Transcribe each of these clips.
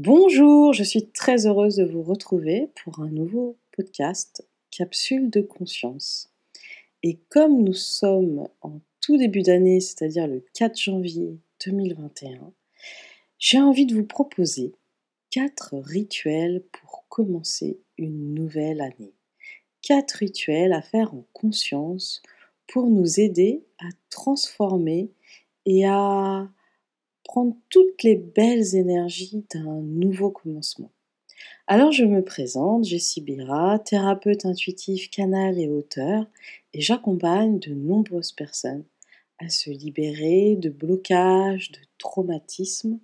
Bonjour, je suis très heureuse de vous retrouver pour un nouveau podcast Capsule de conscience. Et comme nous sommes en tout début d'année, c'est-à-dire le 4 janvier 2021, j'ai envie de vous proposer quatre rituels pour commencer une nouvelle année. Quatre rituels à faire en conscience pour nous aider à transformer et à prendre toutes les belles énergies d'un nouveau commencement. Alors je me présente, Jessie Bira, thérapeute intuitif, canal et auteur, et j'accompagne de nombreuses personnes à se libérer de blocages, de traumatismes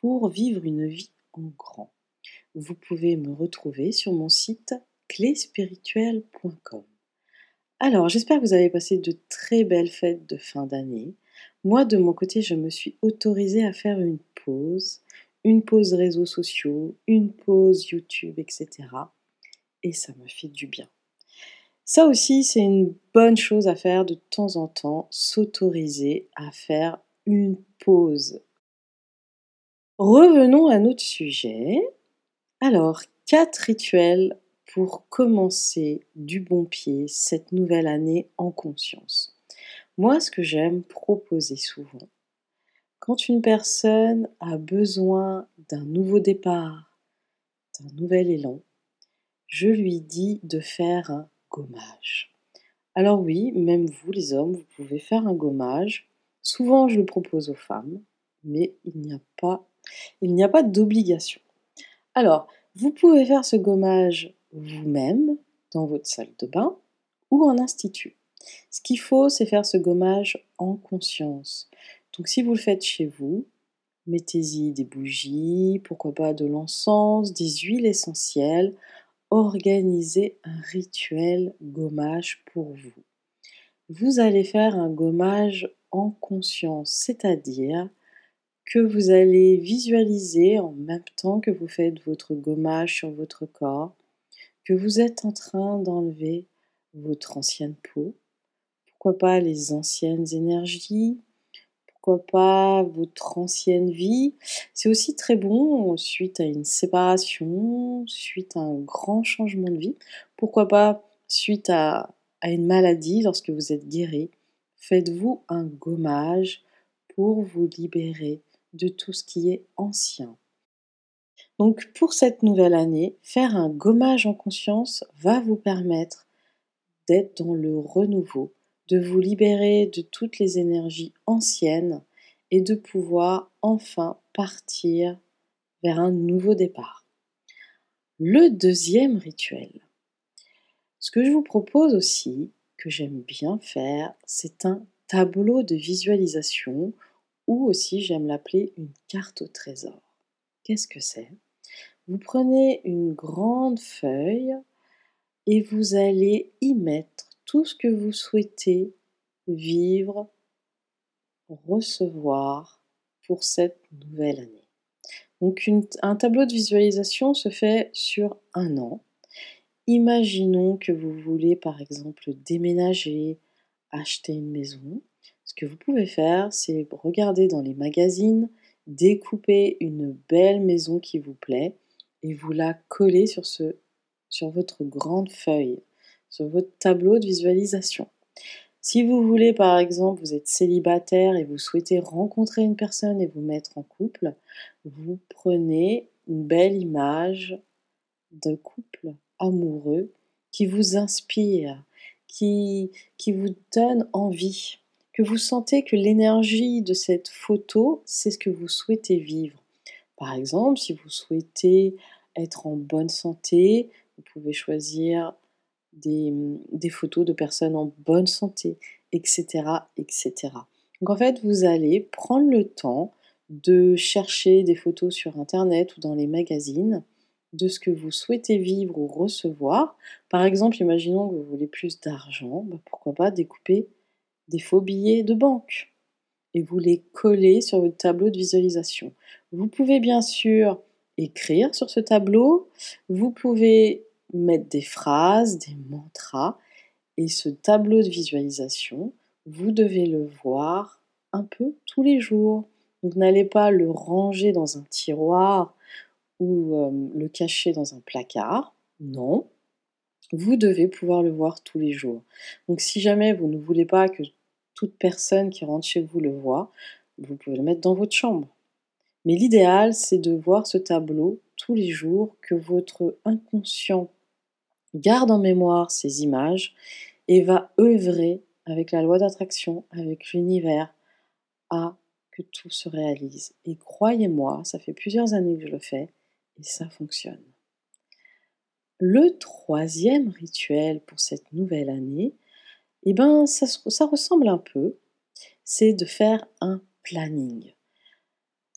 pour vivre une vie en grand. Vous pouvez me retrouver sur mon site cléspirituelle.com. Alors, j'espère que vous avez passé de très belles fêtes de fin d'année. Moi, de mon côté, je me suis autorisée à faire une pause, une pause réseaux sociaux, une pause YouTube, etc. Et ça me fait du bien. Ça aussi, c'est une bonne chose à faire de temps en temps, s'autoriser à faire une pause. Revenons à notre sujet. Alors, quatre rituels pour commencer du bon pied cette nouvelle année en conscience. Moi, ce que j'aime proposer souvent, quand une personne a besoin d'un nouveau départ, d'un nouvel élan, je lui dis de faire un gommage. Alors oui, même vous les hommes, vous pouvez faire un gommage. Souvent, je le propose aux femmes, mais il n'y a pas, pas d'obligation. Alors, vous pouvez faire ce gommage vous-même dans votre salle de bain ou en institut. Ce qu'il faut, c'est faire ce gommage en conscience. Donc si vous le faites chez vous, mettez-y des bougies, pourquoi pas de l'encens, des huiles essentielles, organisez un rituel gommage pour vous. Vous allez faire un gommage en conscience, c'est-à-dire que vous allez visualiser en même temps que vous faites votre gommage sur votre corps, que vous êtes en train d'enlever votre ancienne peau, pourquoi pas les anciennes énergies, pourquoi pas votre ancienne vie? C'est aussi très bon suite à une séparation, suite à un grand changement de vie, pourquoi pas suite à, une maladie lorsque vous êtes guéri? Faites-vous un gommage pour vous libérer de tout ce qui est ancien. Donc pour cette nouvelle année, faire un gommage en conscience va vous permettre d'être dans le renouveau, de vous libérer de toutes les énergies anciennes et de pouvoir enfin partir vers un nouveau départ. Le deuxième rituel. Ce que je vous propose aussi, que j'aime bien faire, c'est un tableau de visualisation ou aussi j'aime l'appeler une carte au trésor. Qu'est-ce que c'est? Vous prenez une grande feuille et vous allez y mettre tout ce que vous souhaitez vivre, recevoir pour cette nouvelle année. Donc un tableau de visualisation se fait sur un an. Imaginons que vous voulez par exemple déménager, acheter une maison. Ce que vous pouvez faire, c'est regarder dans les magazines, découper une belle maison qui vous plaît et vous la collez sur, ce, sur votre grande feuille, sur votre tableau de visualisation. Si vous voulez, par exemple, vous êtes célibataire et vous souhaitez rencontrer une personne et vous mettre en couple, vous prenez une belle image d'un couple amoureux qui vous inspire, qui, qui vous donne envie, que vous sentez que l'énergie de cette photo, c'est ce que vous souhaitez vivre. Par exemple, si vous souhaitez être en bonne santé, vous pouvez choisir des, photos de personnes en bonne santé, etc., etc. Donc en fait, vous allez prendre le temps de chercher des photos sur Internet ou dans les magazines de ce que vous souhaitez vivre ou recevoir. Par exemple, imaginons que vous voulez plus d'argent, bah, pourquoi pas découper des faux billets de banque et vous les collez sur votre tableau de visualisation. Vous pouvez bien sûr écrire sur ce tableau, vous pouvez mettre des phrases, des mantras, et ce tableau de visualisation, vous devez le voir un peu tous les jours. Vous n'allez pas le ranger dans un tiroir ou euh, le cacher dans un placard. Non. Vous devez pouvoir le voir tous les jours. Donc si jamais vous ne voulez pas que toute personne qui rentre chez vous le voit, vous pouvez le mettre dans votre chambre. Mais l'idéal, c'est de voir ce tableau tous les jours, que votre inconscient garde en mémoire ces images et va œuvrer avec la loi d'attraction, avec l'univers, à que tout se réalise. Et croyez-moi, ça fait plusieurs années que je le fais et ça fonctionne. Le troisième rituel pour cette nouvelle année, eh ben, ça, ça ressemble un peu, c'est de faire un planning.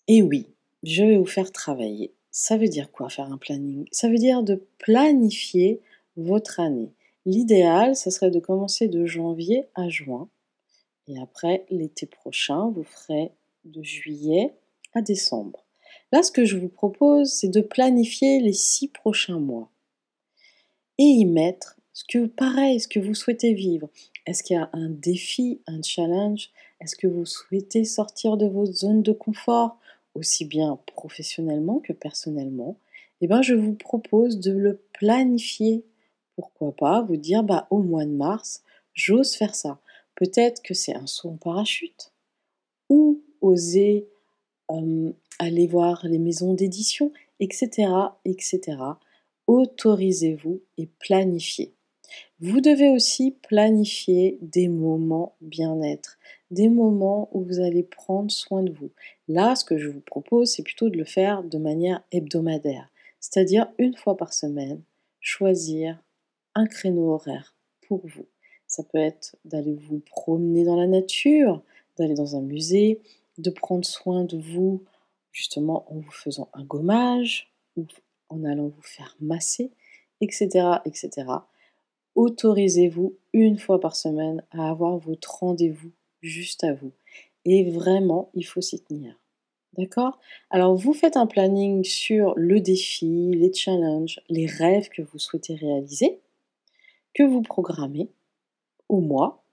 Et oui, je vais vous faire travailler. Ça veut dire quoi faire un planning? Ça veut dire de planifier votre année. L'idéal, ce serait de commencer de janvier à juin. Et après, l'été prochain, vous ferez de juillet à décembre. Là, ce que je vous propose, c'est de planifier les six prochains mois et y mettre ce que, pareil, ce que vous souhaitez vivre. Est-ce qu'il y a un défi, un challenge? Est-ce que vous souhaitez sortir de votre zone de confort, aussi bien professionnellement que personnellement? Eh bien, je vous propose de le planifier pourquoi pas vous dire bah au mois de mars, j'ose faire ça. Peut-être que c'est un saut en parachute ou oser aller voir les maisons d'édition, etc., etc. Autorisez-vous et planifiez. Vous devez aussi planifier des moments bien-être, des moments où vous allez prendre soin de vous. Là, ce que je vous propose, c'est plutôt de le faire de manière hebdomadaire, c'est-à-dire une fois par semaine, choisir un créneau horaire pour vous. Ça peut être d'aller vous promener dans la nature, d'aller dans un musée, de prendre soin de vous justement en vous faisant un gommage ou en allant vous faire masser, etc. etc. Autorisez-vous une fois par semaine à avoir votre rendez-vous juste à vous. Et vraiment, il faut s'y tenir. D'accord? Alors, vous faites un planning sur le défi, les challenges, les rêves que vous souhaitez réaliser que vous programmez au mois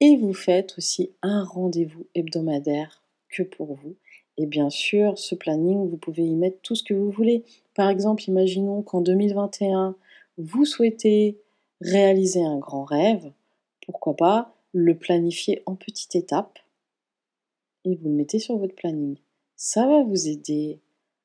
et vous faites aussi un rendez-vous hebdomadaire que pour vous. Et bien sûr, ce planning, vous pouvez y mettre tout ce que vous voulez. Par exemple, imaginons qu'en 2021, vous souhaitez réaliser un grand rêve. Pourquoi pas le planifier en petites étapes et vous le mettez sur votre planning. Ça va vous aider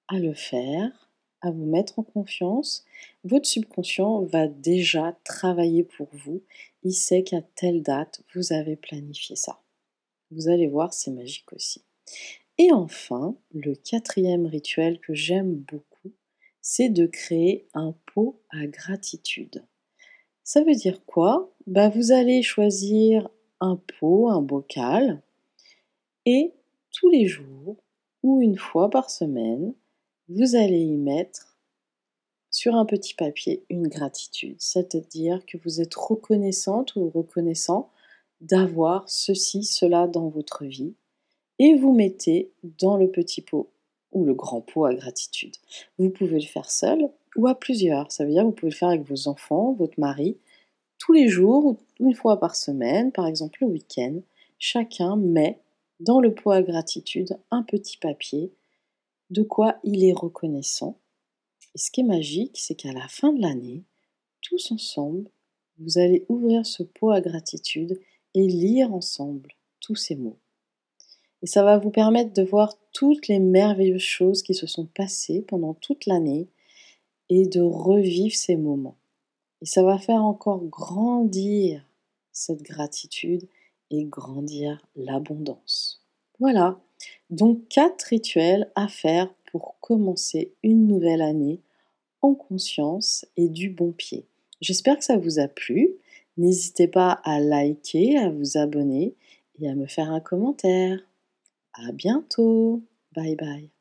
à le faire à vous mettre en confiance, votre subconscient va déjà travailler pour vous. Il sait qu'à telle date, vous avez planifié ça. Vous allez voir, c'est magique aussi. Et enfin, le quatrième rituel que j'aime beaucoup, c'est de créer un pot à gratitude. Ça veut dire quoi? Bah, Vous allez choisir un pot, un bocal, et tous les jours ou une fois par semaine, vous allez y mettre sur un petit papier une gratitude, c'est-à-dire que vous êtes reconnaissante ou reconnaissant d'avoir ceci, cela dans votre vie, et vous mettez dans le petit pot ou le grand pot à gratitude. Vous pouvez le faire seul ou à plusieurs, ça veut dire que vous pouvez le faire avec vos enfants, votre mari, tous les jours ou une fois par semaine, par exemple le week-end, chacun met dans le pot à gratitude un petit papier de quoi il est reconnaissant. Et ce qui est magique, c'est qu'à la fin de l'année, tous ensemble, vous allez ouvrir ce pot à gratitude et lire ensemble tous ces mots. Et ça va vous permettre de voir toutes les merveilleuses choses qui se sont passées pendant toute l'année et de revivre ces moments. Et ça va faire encore grandir cette gratitude et grandir l'abondance. Voilà, donc quatre rituels à faire pour commencer une nouvelle année en conscience et du bon pied. J'espère que ça vous a plu. N'hésitez pas à liker, à vous abonner et à me faire un commentaire. À bientôt. Bye bye.